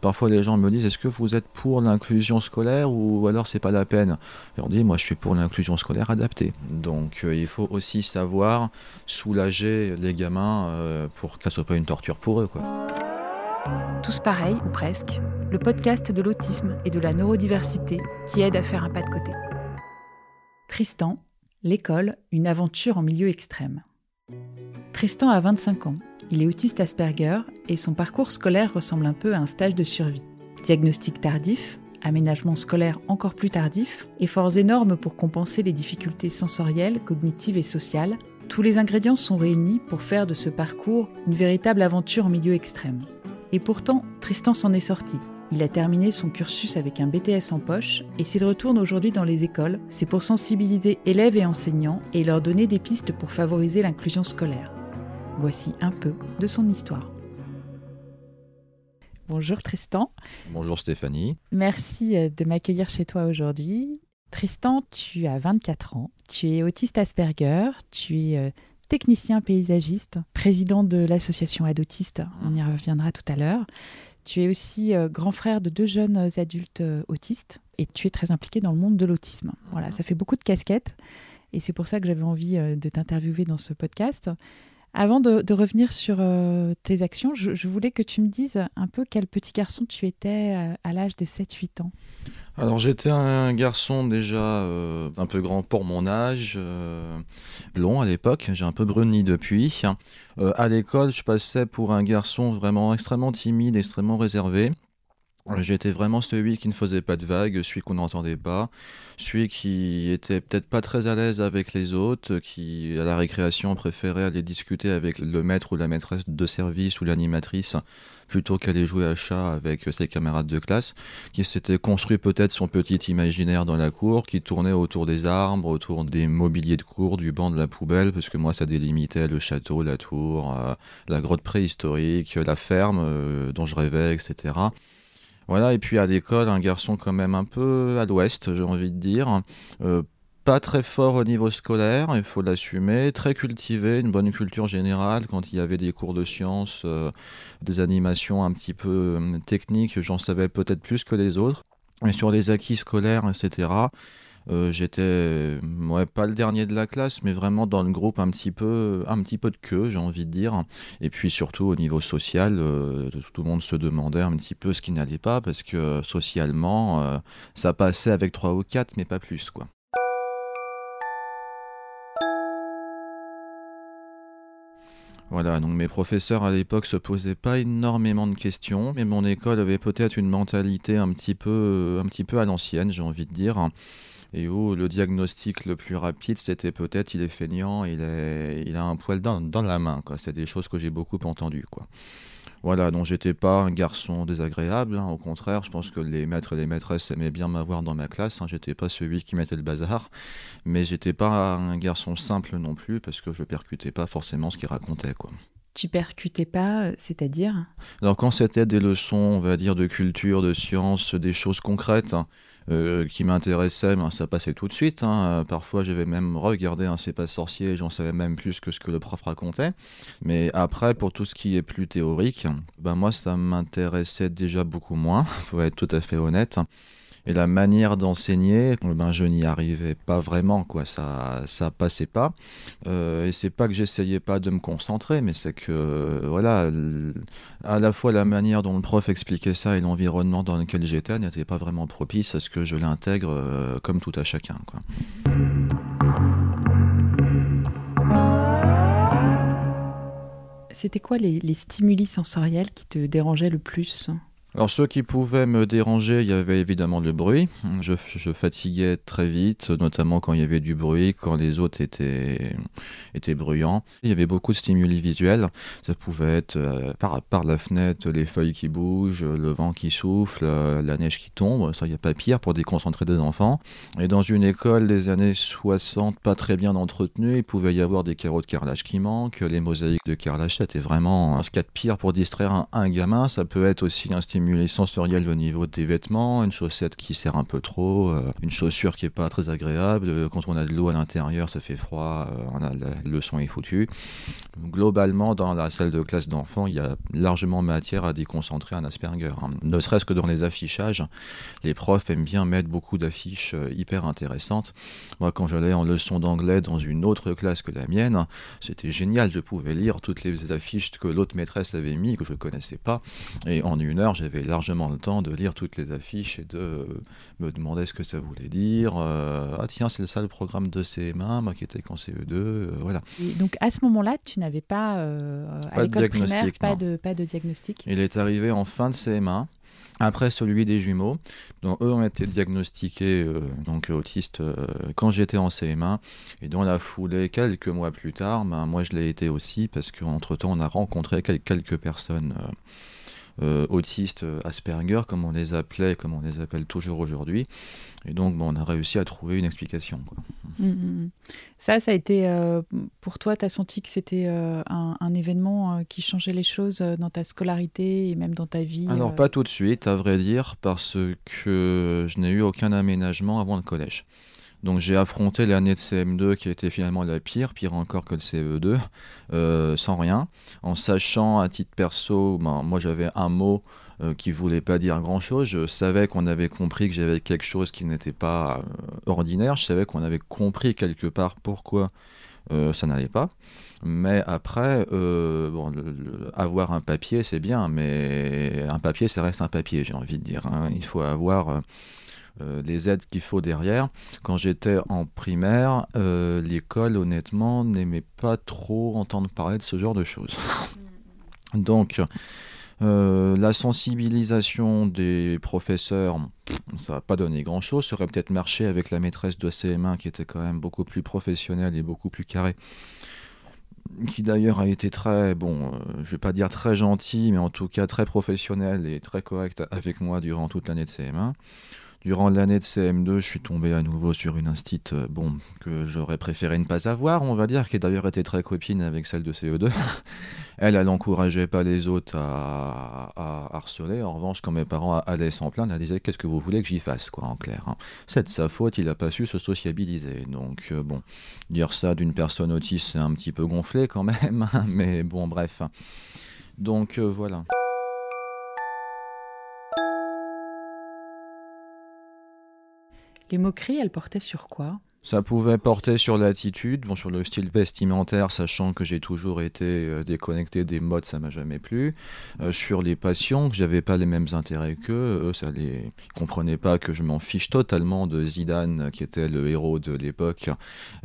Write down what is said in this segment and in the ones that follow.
Parfois les gens me disent est-ce que vous êtes pour l'inclusion scolaire ou alors c'est pas la peine? Et on dit moi je suis pour l'inclusion scolaire adaptée. Donc euh, il faut aussi savoir soulager les gamins euh, pour que ça soit pas une torture pour eux. Tous pareils ou presque, le podcast de l'autisme et de la neurodiversité qui aide à faire un pas de côté. Tristan, l'école, une aventure en milieu extrême. Tristan a 25 ans il est autiste Asperger et son parcours scolaire ressemble un peu à un stage de survie. Diagnostic tardif, aménagement scolaire encore plus tardif, efforts énormes pour compenser les difficultés sensorielles, cognitives et sociales, tous les ingrédients sont réunis pour faire de ce parcours une véritable aventure en milieu extrême. Et pourtant, Tristan s'en est sorti. Il a terminé son cursus avec un BTS en poche et s'il retourne aujourd'hui dans les écoles, c'est pour sensibiliser élèves et enseignants et leur donner des pistes pour favoriser l'inclusion scolaire. Voici un peu de son histoire. Bonjour Tristan. Bonjour Stéphanie. Merci euh, de m'accueillir chez toi aujourd'hui. Tristan, tu as 24 ans, tu es autiste Asperger, tu es euh, technicien paysagiste, président de l'association Adotiste, on y reviendra tout à l'heure. Tu es aussi euh, grand frère de deux jeunes adultes autistes et tu es très impliqué dans le monde de l'autisme. Voilà, ça fait beaucoup de casquettes et c'est pour ça que j'avais envie de t'interviewer dans ce podcast. Avant de, revenir sur euh, tes actions, je, voulais que tu me dises un peu quel petit garçon tu étais euh, à, l'âge de 7-8 ans. Alors j'étais un garçon déjà euh, un peu grand pour mon âge, long à l'époque, j'ai un peu bruni depuis. à l'école, je passais pour un garçon vraiment extrêmement timide, extrêmement réservé. J'étais vraiment celui qui ne faisait pas de vagues, celui qu'on n'entendait pas, celui qui était peut-être pas très à l'aise avec les autres, qui à la récréation préférait aller discuter avec le maître ou la maîtresse de service ou l'animatrice plutôt qu'aller jouer à chat avec ses camarades de classe, qui s'était construit peut-être son petit imaginaire dans la cour, qui tournait autour des arbres, autour des mobiliers de cour, du banc de la poubelle, parce que moi ça délimitait le château, la tour, euh, la grotte préhistorique, la ferme euh, dont je rêvais, etc. Voilà, et puis à l'école, un garçon quand même un peu à l'ouest, j'ai envie de dire. Euh, pas très fort au niveau scolaire, il faut l'assumer, très cultivé, une bonne culture générale. Quand il y avait des cours de sciences, euh, des animations un petit peu euh, techniques, j'en savais peut-être plus que les autres. Et sur les acquis scolaires, etc., euh, j'étais ouais, pas le dernier de la classe, mais vraiment dans le groupe un petit peu, un petit peu de queue, j'ai envie de dire. Et puis surtout au niveau social, euh, tout le monde se demandait un petit peu ce qui n'allait pas, parce que socialement, euh, ça passait avec trois ou quatre, mais pas plus, quoi. Voilà, donc mes professeurs à l'époque se posaient pas énormément de questions, mais mon école avait peut-être une mentalité un petit peu, un petit peu à l'ancienne, j'ai envie de dire et où le diagnostic le plus rapide, c'était peut-être il est feignant, il, est, il a un poil dans, dans la main. C'est des choses que j'ai beaucoup entendues. Quoi. Voilà, donc j'étais pas un garçon désagréable, hein. au contraire, je pense que les maîtres et les maîtresses aimaient bien m'avoir dans ma classe, hein. j'étais pas celui qui mettait le bazar, mais j'étais pas un garçon simple non plus, parce que je percutais pas forcément ce qu'il racontait. Quoi. Tu percutais pas, euh, c'est-à-dire? Alors quand c'était des leçons, on va dire, de culture, de science, des choses concrètes, euh, qui m'intéressait, ben, ça passait tout de suite. Hein. Parfois, j'avais même regardé un C'est pas sorcier, j'en savais même plus que ce que le prof racontait. Mais après, pour tout ce qui est plus théorique, ben moi, ça m'intéressait déjà beaucoup moins, faut être tout à fait honnête. Et la manière d'enseigner, ben, je n'y arrivais pas vraiment, quoi. Ça, ça passait pas. Euh, et c'est pas que j'essayais pas de me concentrer, mais c'est que, voilà, à la fois la manière dont le prof expliquait ça et l'environnement dans lequel j'étais n'était pas vraiment propice à ce que je l'intègre euh, comme tout à chacun, quoi. C'était quoi les stimuli sensoriels qui te dérangeaient le plus? Alors, ce qui pouvait me déranger, il y avait évidemment le bruit. Je, fatiguais très vite, notamment quand il y avait du bruit, quand les autres étaient, bruyants. Il y avait beaucoup de stimuli visuels. Ça pouvait être euh, par, par, la fenêtre, les feuilles qui bougent, le vent qui souffle, euh, la neige qui tombe. Ça, il n'y a pas pire pour déconcentrer des enfants. Et dans une école des années 60, pas très bien entretenue, il pouvait y avoir des carreaux de carrelage qui manquent. Les mosaïques de carrelage, c'était vraiment ce qu'il y a de pire pour distraire un, un gamin. Ça peut être aussi un stimuli stimuli sensoriels au niveau des vêtements, une chaussette qui serre un peu trop, euh, une chaussure qui est pas très agréable. Quand on a de l'eau à l'intérieur, ça fait froid, euh, on a, le son est foutu. Globalement, dans la salle de classe d'enfants, il y a largement matière à déconcentrer un Asperger. Hein. Ne serait-ce que dans les affichages, les profs aiment bien mettre beaucoup d'affiches euh, hyper intéressantes. Moi, quand j'allais en leçon d'anglais dans une autre classe que la mienne, c'était génial. Je pouvais lire toutes les affiches que l'autre maîtresse avait mis, que je connaissais pas. Et en une heure, j'avais largement le temps de lire toutes les affiches et de euh, me demander ce que ça voulait dire. Euh, ah tiens, c'est ça le programme de CM1, moi qui étais qu'en CE2, voilà. donc à ce moment-là, tu n'avais pas, à l'école primaire, pas de, pas de diagnostic? Il est arrivé en fin de CM1. Après celui des jumeaux, dont eux ont été diagnostiqués euh, donc autistes euh, quand j'étais en CM1 et dans la foulée quelques mois plus tard, ben, moi je l'ai été aussi parce qu'entre temps on a rencontré quelques personnes euh, autistes Asperger comme on les appelait, comme on les appelle toujours aujourd'hui, et donc on a réussi à trouver une explication. Mmh, mmh, mmh. Ça, ça a été pour toi, tu as senti que c'était un, un, événement qui changeait les choses dans ta scolarité et même dans ta vie Alors pas tout de suite, à vrai dire, parce que je n'ai eu aucun aménagement avant le collège. Donc j'ai affronté l'année de CM2 qui était finalement la pire, pire encore que le CE2, sans rien, en sachant à titre perso, ben, moi j'avais un mot euh, qui voulait pas dire grand chose. Je savais qu'on avait compris que j'avais quelque chose qui n'était pas euh, ordinaire. Je savais qu'on avait compris quelque part pourquoi euh, ça n'allait pas. Mais après, avoir un papier, c'est bien, mais un papier, ça reste un papier, j'ai envie de dire. Hein. Il faut avoir les aides qu'il faut derrière. Quand j'étais en primaire, l'école, honnêtement, n'aimait pas trop entendre parler de ce genre de choses. Donc, euh, la sensibilisation des professeurs, ça va pas donné grand-chose. Ça aurait peut-être marché avec la maîtresse de CM1 qui était quand même beaucoup plus professionnelle et beaucoup plus carrée. Qui d'ailleurs a été très, bon, euh, je vais pas dire très gentil, mais en tout cas très professionnelle et très correcte avec moi durant toute l'année de CM1. Durant l'année de CM2, je suis tombé à nouveau sur une instite euh, bon, que j'aurais préféré ne pas avoir, on va dire, qui d'ailleurs était très copine avec celle de CE2. elle, elle n'encourageait pas les autres à, harceler. En revanche, quand mes parents allaient s'en plaindre, elle disait Qu'est-ce que vous voulez que j'y fasse, quoi, en clair hein. C'est de sa faute, il n'a pas su se sociabiliser. Donc, euh, bon, dire ça d'une personne autiste, c'est un petit peu gonflé quand même, hein, mais bon, bref. Donc, euh, voilà. Les moqueries, elles portaient sur quoi? Ça pouvait porter sur l'attitude, bon, sur le style vestimentaire, sachant que j'ai toujours été euh, déconnecté des modes, ça m'a jamais plu. Euh, sur les passions, que j'avais pas les mêmes intérêts qu'eux, eux, ça les comprenaient pas que je m'en fiche totalement de Zidane, qui était le héros de l'époque,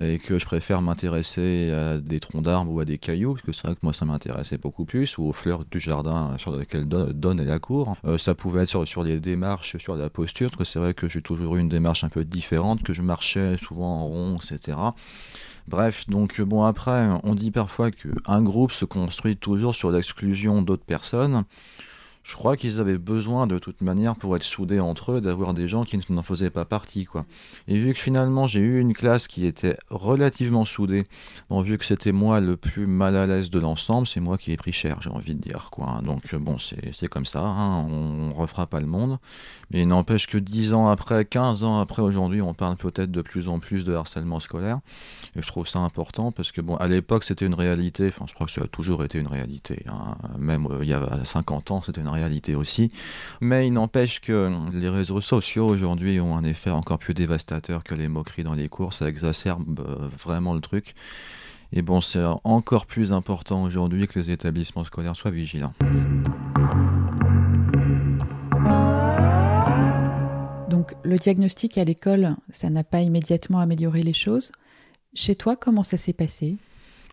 et que je préfère m'intéresser à des troncs d'arbres ou à des cailloux, parce que c'est vrai que moi ça m'intéressait beaucoup plus, ou aux fleurs du jardin sur lesquelles donne la cour. Euh, ça pouvait être sur, sur les démarches, sur la posture, parce que c'est vrai que j'ai toujours eu une démarche un peu différente, que je marchais souvent rond, etc. Bref, donc bon après, on dit parfois qu'un groupe se construit toujours sur l'exclusion d'autres personnes je crois qu'ils avaient besoin de toute manière pour être soudés entre eux d'avoir des gens qui n'en faisaient pas partie quoi. Et vu que finalement j'ai eu une classe qui était relativement soudée, bon, vu que c'était moi le plus mal à l'aise de l'ensemble, c'est moi qui ai pris cher, j'ai envie de dire quoi. Donc bon, c'est comme ça, hein, on, ne refera pas le monde. Mais il n'empêche que 10 ans après, 15 ans après aujourd'hui, on parle peut-être de plus en plus de harcèlement scolaire. Et je trouve ça important parce que bon, à l'époque c'était une réalité, enfin je crois que ça a toujours été une réalité. Hein. Même euh, il y a 50 ans, c'était une réalité aussi. Mais il n'empêche que les réseaux sociaux aujourd'hui ont un effet encore plus dévastateur que les moqueries dans les cours. Ça exacerbe euh, vraiment le truc. Et bon, c'est encore plus important aujourd'hui que les établissements scolaires soient vigilants. Donc le diagnostic à l'école, ça n'a pas immédiatement amélioré les choses. Chez toi, comment ça s'est passé?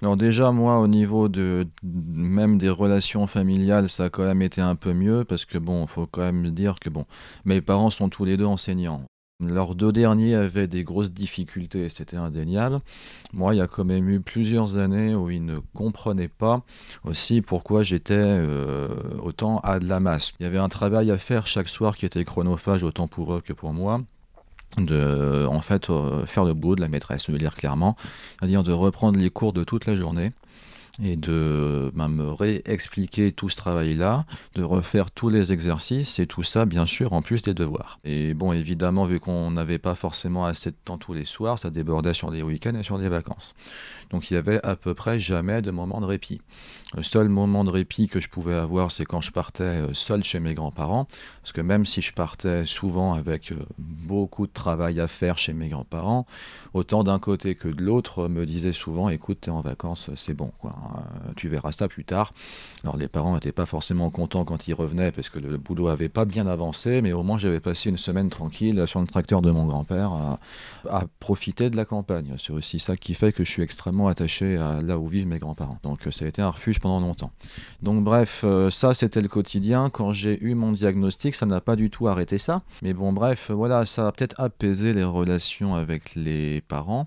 Alors déjà, moi, au niveau de même des relations familiales, ça a quand même été un peu mieux parce que bon, faut quand même dire que bon, mes parents sont tous les deux enseignants. Leurs deux derniers avaient des grosses difficultés, c'était indéniable. Moi, il y a quand même eu plusieurs années où ils ne comprenaient pas aussi pourquoi j'étais euh, autant à de la masse. Il y avait un travail à faire chaque soir qui était chronophage autant pour eux que pour moi de en fait euh, faire le boulot de la maîtresse, de le dire clairement, c'est-à-dire de reprendre les cours de toute la journée et de bah, me réexpliquer tout ce travail-là, de refaire tous les exercices et tout ça, bien sûr, en plus des devoirs. Et bon, évidemment, vu qu'on n'avait pas forcément assez de temps tous les soirs, ça débordait sur des week-ends et sur des vacances. Donc il y avait à peu près jamais de moment de répit. Le seul moment de répit que je pouvais avoir, c'est quand je partais euh, seul chez mes grands-parents, parce que même si je partais souvent avec euh, beaucoup de travail à faire chez mes grands-parents, autant d'un côté que de l'autre me disaient souvent, écoute, t'es en vacances, c'est bon, quoi. Euh, tu verras ça plus tard. Alors les parents n'étaient pas forcément contents quand ils revenaient, parce que le boulot avait pas bien avancé, mais au moins j'avais passé une semaine tranquille sur le tracteur de mon grand-père à, à profiter de la campagne. C'est aussi ça qui fait que je suis extrêmement attaché à là où vivent mes grands-parents. Donc ça a été un refuge pendant longtemps. Donc bref, euh, ça c'était le quotidien. Quand j'ai eu mon diagnostic, ça n'a pas du tout arrêté ça. Mais bon, bref, voilà, ça a peut-être apaisé les relations avec les parents.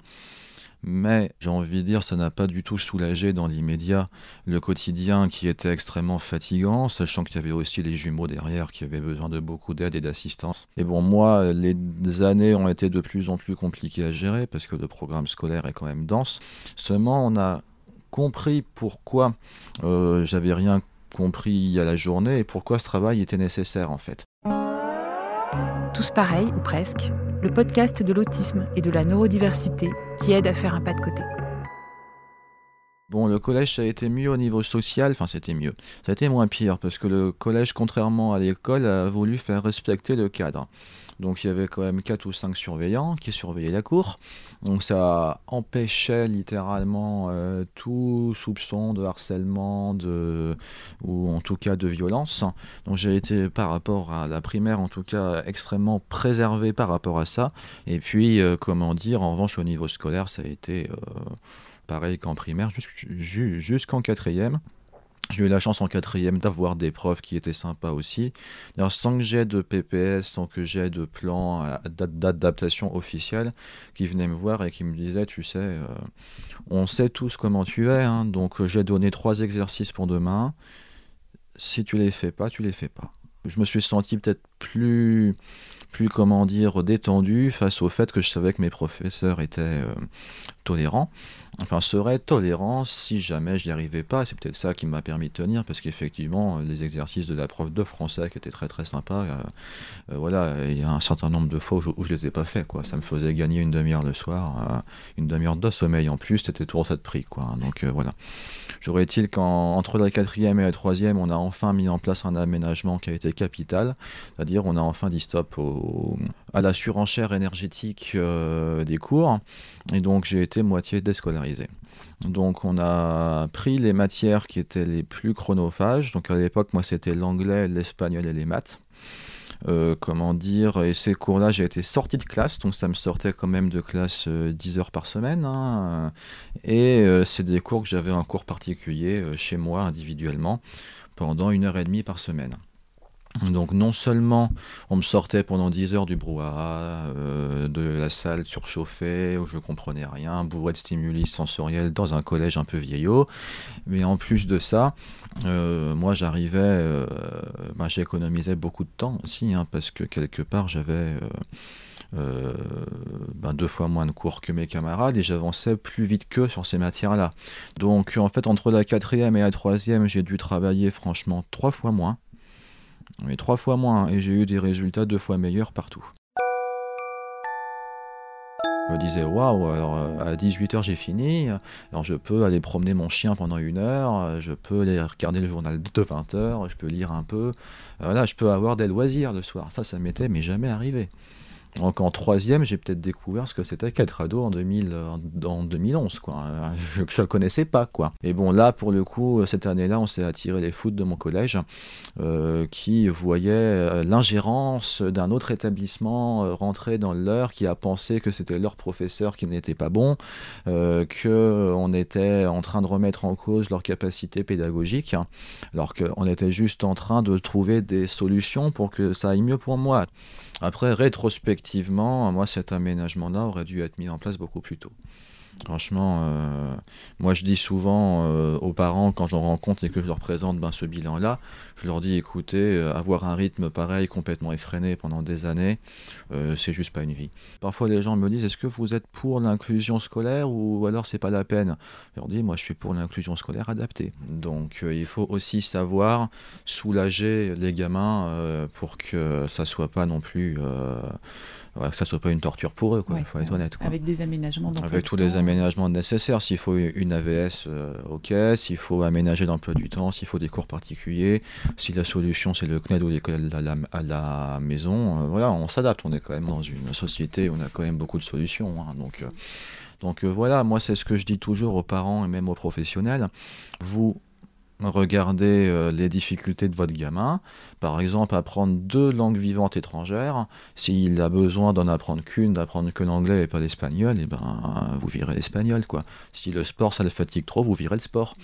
Mais j'ai envie de dire, ça n'a pas du tout soulagé dans l'immédiat le quotidien qui était extrêmement fatigant, sachant qu'il y avait aussi les jumeaux derrière qui avaient besoin de beaucoup d'aide et d'assistance. Et bon, moi, les années ont été de plus en plus compliquées à gérer parce que le programme scolaire est quand même dense. Seulement, on a compris pourquoi euh, j'avais rien compris à la journée et pourquoi ce travail était nécessaire en fait. Tous pareils, ou presque, le podcast de l'autisme et de la neurodiversité qui aide à faire un pas de côté. Bon, le collège, ça a été mieux au niveau social, enfin c'était mieux. Ça a été moins pire, parce que le collège, contrairement à l'école, a voulu faire respecter le cadre. Donc il y avait quand même 4 ou 5 surveillants qui surveillaient la cour. Donc ça empêchait littéralement euh, tout soupçon de harcèlement ou en tout cas de violence. Donc j'ai été par rapport à la primaire en tout cas extrêmement préservé par rapport à ça. Et puis euh, comment dire, en revanche au niveau scolaire ça a été euh, pareil qu'en primaire jusqu'en quatrième. J'ai eu la chance en quatrième d'avoir des profs qui étaient sympas aussi. sans que j'ai de PPS, sans que j'ai de plan euh, d'adaptation officielle, qui venaient me voir et qui me disaient, tu sais, euh, on sait tous comment tu es, hein, donc euh, j'ai donné trois exercices pour demain. Si tu les fais pas, tu les fais pas. Je me suis senti peut-être plus plus comment dire détendu face au fait que je savais que mes professeurs étaient tolérants enfin seraient tolérants si jamais je n'y arrivais pas. C'est peut-être ça qui m'a permis de tenir parce qu'effectivement les exercices de la prof de français qui étaient très très sympas euh, euh, voilà il y a un certain nombre de fois où je, où les ai pas fait quoi. Ça me faisait gagner une demi-heure le soir une demi-heure de sommeil en plus c'était toujours ça de prix quoi. Donc voilà. J'aurais il qu'entre la quatrième et la troisième on a enfin mis en place un aménagement qui a été capital c'est-à-dire on a enfin dit stop au à la surenchère énergétique euh, des cours. Et donc j'ai été moitié déscolarisé. Donc on a pris les matières qui étaient les plus chronophages. Donc à l'époque, moi c'était l'anglais, l'espagnol et les maths. Euh, comment dire, et ces cours-là, j'ai été sorti de classe, donc ça me sortait quand même de classe 10 euh, heures par semaine. Hein. et c'est des cours que j'avais un cours particulier chez moi individuellement pendant une heure et demie par semaine. Donc non seulement on me sortait pendant 10 heures du brouhaha, euh, de la salle surchauffée où je comprenais rien, bourré de stimuli sensoriels dans un collège un peu vieillot, mais en plus de ça, euh, moi j'arrivais, euh, ben, j'économisais beaucoup de temps aussi, hein, parce que quelque part j'avais ben, deux fois moins de cours que mes camarades et j'avançais plus vite qu'eux sur ces matières-là. Donc en fait entre la quatrième et la troisième j'ai dû travailler franchement trois fois moins mais trois fois moins, et j'ai eu des résultats deux fois meilleurs partout. Je me disais, waouh, alors euh, à 18h j'ai fini, alors je peux aller promener mon chien pendant une heure, je peux aller regarder le journal de 20h, je peux lire un peu, voilà, je peux avoir des loisirs le soir. Ça, ça m'était mais jamais arrivé. Donc en troisième, j'ai peut-être découvert ce que c'était qu'être ado en, 2000, en 2011. Quoi. Je ne le connaissais pas. Quoi. Et bon, là, pour le coup, cette année-là, on s'est attiré les foot de mon collège euh, qui voyait euh, l'ingérence d'un autre établissement euh, rentrer dans leur, qui a pensé que c'était leur professeur qui n'était pas bon, euh, qu'on était en train de remettre en cause leur capacité pédagogique, alors qu'on était juste en train de trouver des solutions pour que ça aille mieux pour moi. Après, rétrospectivement, moi, cet aménagement-là aurait dû être mis en place beaucoup plus tôt. Franchement, euh, moi je dis souvent euh, aux parents quand j'en rencontre et que je leur présente ben, ce bilan-là, je leur dis écoutez, euh, avoir un rythme pareil, complètement effréné pendant des années, c'est juste pas une vie. Parfois les gens me disent est-ce que vous êtes pour l'inclusion scolaire ou alors c'est pas la peine? Je leur dis moi je suis pour l'inclusion scolaire adaptée. Donc il faut aussi savoir soulager les gamins pour que ça soit pas non plus que ça soit pas une torture pour eux, il faut être honnête. Avec des aménagements Avec tous les aménagements nécessaires. S'il faut une AVS, euh, ok. S'il faut aménager l'emploi du temps, s'il faut des cours particuliers, si la solution c'est le CNED ou l'école à la, à la maison, euh, voilà, on s'adapte. On est quand même dans une société où on a quand même beaucoup de solutions. Hein. donc, euh, donc voilà, moi c'est ce que je dis toujours aux parents et même aux professionnels. Vous regardez euh, les difficultés de votre gamin. Par exemple, apprendre deux langues vivantes étrangères. S'il a besoin d'en apprendre qu'une, d'apprendre que l'anglais et pas l'espagnol, et eh ben, vous virez l'espagnol. quoi. Si le sport, ça le fatigue trop, vous virez le sport.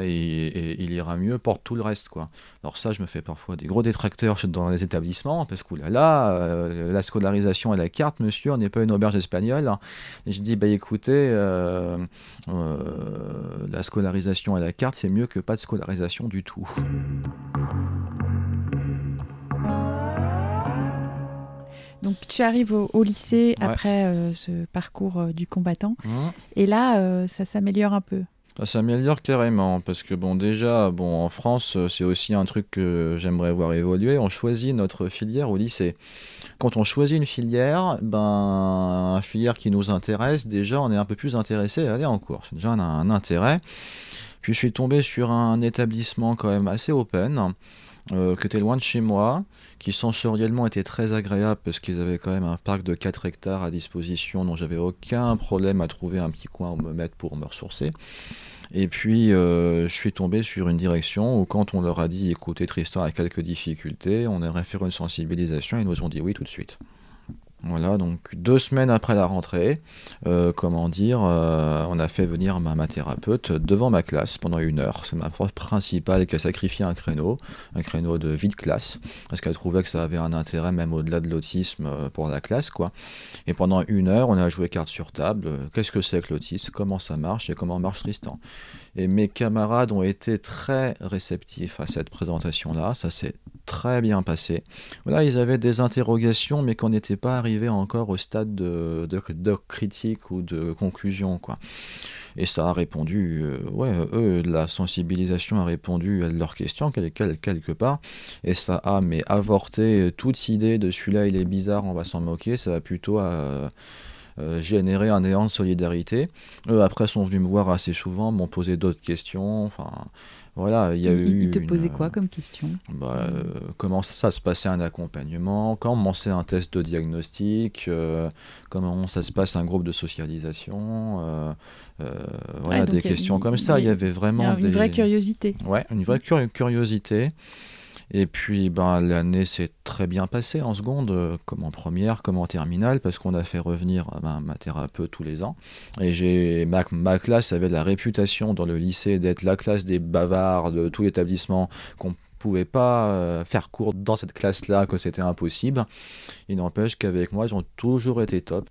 et, il ira mieux pour tout le reste. quoi. Alors ça, je me fais parfois des gros détracteurs dans les établissements, parce que là, là euh, la scolarisation à la carte, monsieur, on n'est pas une auberge espagnole. Et je dis, bah écoutez, euh, la scolarisation à la carte, c'est mieux que pas de scolarisation du tout. Donc tu arrives au, lycée après euh, ce parcours euh, du combattant. Mmh. Et là, euh, ça s'améliore un peu. Ça s'améliore carrément parce que bon déjà bon en France c'est aussi un truc que j'aimerais voir évoluer. On choisit notre filière au lycée. Quand on choisit une filière, ben une filière qui nous intéresse déjà on est un peu plus intéressé à aller en cours. C'est déjà un, un intérêt. Puis je suis tombé sur un établissement quand même assez open, euh, qui était loin de chez moi, qui sensoriellement était très agréable parce qu'ils avaient quand même un parc de 4 hectares à disposition, dont j'avais aucun problème à trouver un petit coin où me mettre pour me ressourcer. Et puis, euh, je suis tombé sur une direction où, quand on leur a dit écoutez, Tristan a quelques difficultés, on aimerait faire une sensibilisation, ils nous ont dit oui tout de suite. Voilà, donc deux semaines après la rentrée, euh, comment dire, euh, on a fait venir ma, thérapeute devant ma classe pendant une heure. C'est ma prof principale qui a sacrifié un créneau, un créneau de vie de classe, parce qu'elle trouvait que ça avait un intérêt même au-delà de l'autisme euh, pour la classe, quoi. Et pendant une heure, on a joué carte sur table. Qu'est-ce que c'est que l'autisme Comment ça marche et comment marche Tristan Et mes camarades ont été très réceptifs à cette présentation-là. Ça s'est très bien passé. Voilà, ils avaient des interrogations, mais qu'on n'était pas arrivé encore au stade de, critique ou de conclusion, quoi. Et ça a répondu, euh, ouais, eux, la sensibilisation a répondu à leurs questions quelque part, et ça a mais avorté toute idée de celui-là il est bizarre, on va s'en moquer, ça a plutôt euh, générer un élan de solidarité. Eux après sont venus me voir assez souvent, m'ont posé d'autres questions, enfin voilà, il y a eu. Il te posait quoi comme question? bah, euh, Comment ça, se passait un accompagnement? Comment c'est un test de diagnostic? Euh, Comment ça se passe un groupe de socialisation? Euh, Voilà, des questions comme ça. Il y avait vraiment. une vraie curiosité. Ouais, une vraie curiosité. Et puis ben, l'année s'est très bien passée en seconde, euh, comme en première, comme en terminale, parce qu'on a fait revenir euh, ben, ma thérapeute tous les ans. Et j'ai ma, ma, classe avait la réputation dans le lycée d'être la classe des bavards de tout l'établissement, qu'on pouvait pas euh, faire cours dans cette classe-là, que c'était impossible. Il n'empêche qu'avec moi, ils ont toujours été top.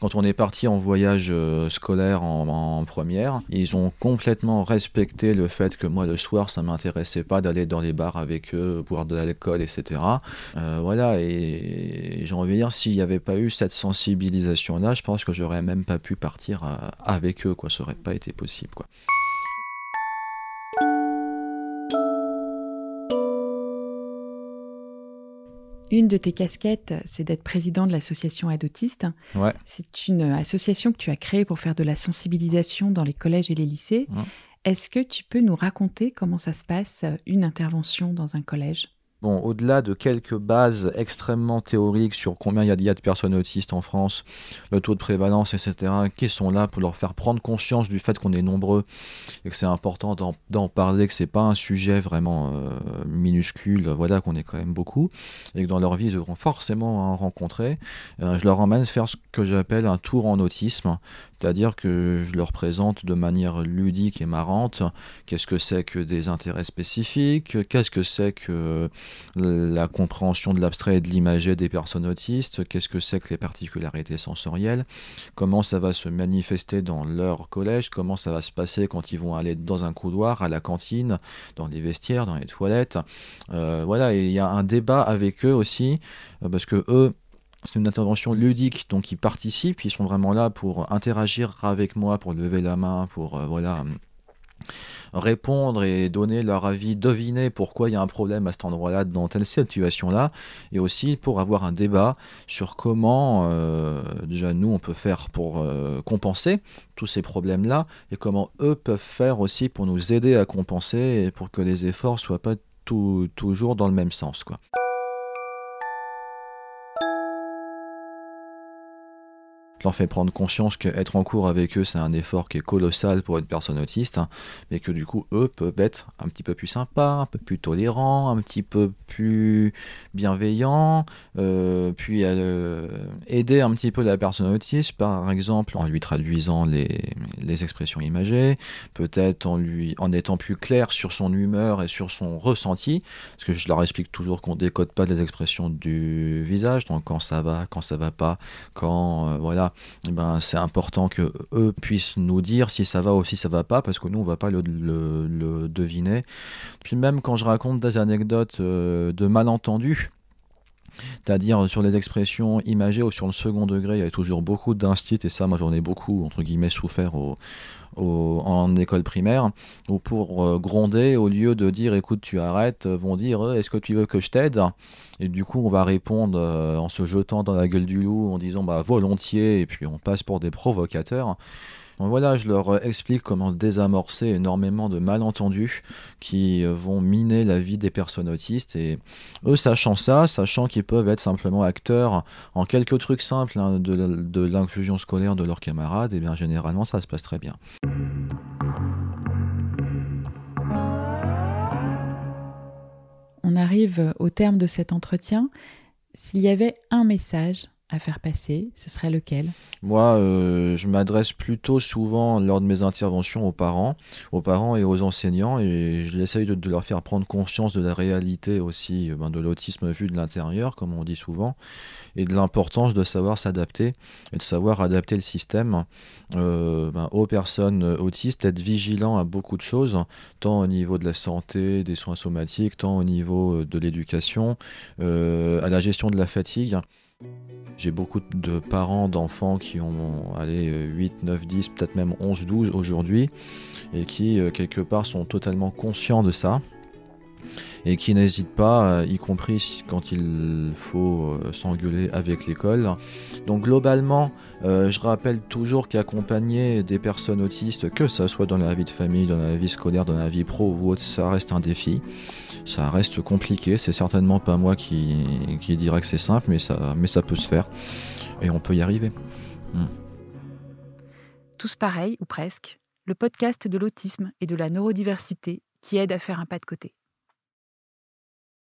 Quand on est parti en voyage euh, scolaire en, première, ils ont complètement respecté le fait que moi le soir ça m'intéressait pas d'aller dans les bars avec eux, boire de l'alcool, etc. Euh, voilà, et, j'ai envie de dire, s'il n'y avait pas eu cette sensibilisation-là, je pense que j'aurais même pas pu partir euh, avec eux, quoi. Ça aurait pas été possible. Une de tes casquettes, c'est d'être président de l'association Aide Ouais. C'est une association que tu as créée pour faire de la sensibilisation dans les collèges et les lycées. Est-ce que tu peux nous raconter comment ça se passe, une intervention dans un collège? Bon, au-delà de quelques bases extrêmement théoriques sur combien il y, a de personnes autistes en France, le taux de prévalence, etc., qui sont là pour leur faire prendre conscience du fait qu'on est nombreux et que c'est important d'en parler, que c'est pas un sujet vraiment euh, minuscule, voilà, qu'on est quand même beaucoup, et que dans leur vie, ils devront forcément en rencontrer. Euh, je leur emmène faire ce que j'appelle un tour en autisme, c'est-à-dire que je leur présente de manière ludique et marrante qu'est-ce que c'est que des intérêts spécifiques, qu'est-ce que c'est que la compréhension de l'abstrait et de l'imagé des personnes autistes, qu'est-ce que c'est que les particularités sensorielles, comment ça va se manifester dans leur collège, comment ça va se passer quand ils vont aller dans un couloir, à la cantine, dans les vestiaires, dans les toilettes. Euh, voilà, et il y a un débat avec eux aussi, euh, parce que eux, c'est une intervention ludique, donc ils participent, ils sont vraiment là pour interagir avec moi, pour lever la main, pour euh, voilà répondre et donner leur avis, deviner pourquoi il y a un problème à cet endroit-là, dans telle situation-là, et aussi pour avoir un débat sur comment, euh, déjà nous, on peut faire pour euh, compenser tous ces problèmes-là, et comment eux peuvent faire aussi pour nous aider à compenser et pour que les efforts soient pas toujours dans le même sens. quoi. Leur fait prendre conscience qu'être en cours avec eux, c'est un effort qui est colossal pour une personne autiste, hein, mais que du coup, eux peuvent être un petit peu plus sympas, un peu plus tolérants, un petit peu plus bienveillants, euh, puis euh, aider un petit peu la personne autiste, par exemple, en lui traduisant les, les expressions imagées, peut-être en, lui, en étant plus clair sur son humeur et sur son ressenti, parce que je leur explique toujours qu'on décode pas les expressions du visage, donc quand ça va, quand ça va pas, quand, euh, voilà, eh ben, c'est important que eux puissent nous dire si ça va ou si ça va pas, parce que nous, on va pas le, deviner. Puis même quand je raconte des anecdotes euh, de malentendus, c'est-à-dire sur les expressions imagées ou sur le second degré, il y a toujours beaucoup d'instits, et ça, moi j'en ai beaucoup, entre guillemets, souffert en école primaire, où pour euh, gronder, au lieu de dire écoute, tu arrêtes, euh, vont dire est-ce que tu veux que je t'aide? Et du coup, on va répondre en se jetant dans la gueule du loup, en disant bah volontiers, et puis on passe pour des provocateurs voilà, je leur explique comment désamorcer énormément de malentendus qui euh, vont miner la vie des personnes autistes. Et eux, sachant ça, sachant qu'ils peuvent être simplement acteurs en quelques trucs simples hein, de, l'inclusion scolaire de leurs camarades, et eh bien généralement, ça se passe très bien. On arrive au terme de cet entretien. S'il y avait un message à faire passer, ce serait lequel? Moi, euh, je m'adresse plutôt souvent lors de mes interventions aux parents, aux parents et aux enseignants, et j'essaye de, de, leur faire prendre conscience de la réalité aussi euh, ben, de l'autisme vu de l'intérieur, comme on dit souvent, et de l'importance de savoir s'adapter et de savoir adapter le système euh, ben, aux personnes autistes, être vigilant à beaucoup de choses, tant au niveau de la santé, des soins somatiques, tant au niveau de l'éducation, à la gestion de la fatigue. J'ai beaucoup de parents d'enfants qui ont allé 8, 9, 10, peut-être même 11, 12 aujourd'hui, et qui, euh, quelque part, sont totalement conscients de ça, et qui n'hésitent pas, euh, y compris quand il faut euh, s'engueuler avec l'école. Donc globalement, je rappelle toujours qu'accompagner des personnes autistes, que ça soit dans la vie de famille, dans la vie scolaire, dans la vie pro ou autre, ça reste un défi. Ça reste compliqué, c'est certainement pas moi qui, qui dirais que c'est simple, mais ça, mais ça peut se faire et on peut y arriver. Hmm. Tous pareils, ou presque, le podcast de l'autisme et de la neurodiversité qui aide à faire un pas de côté.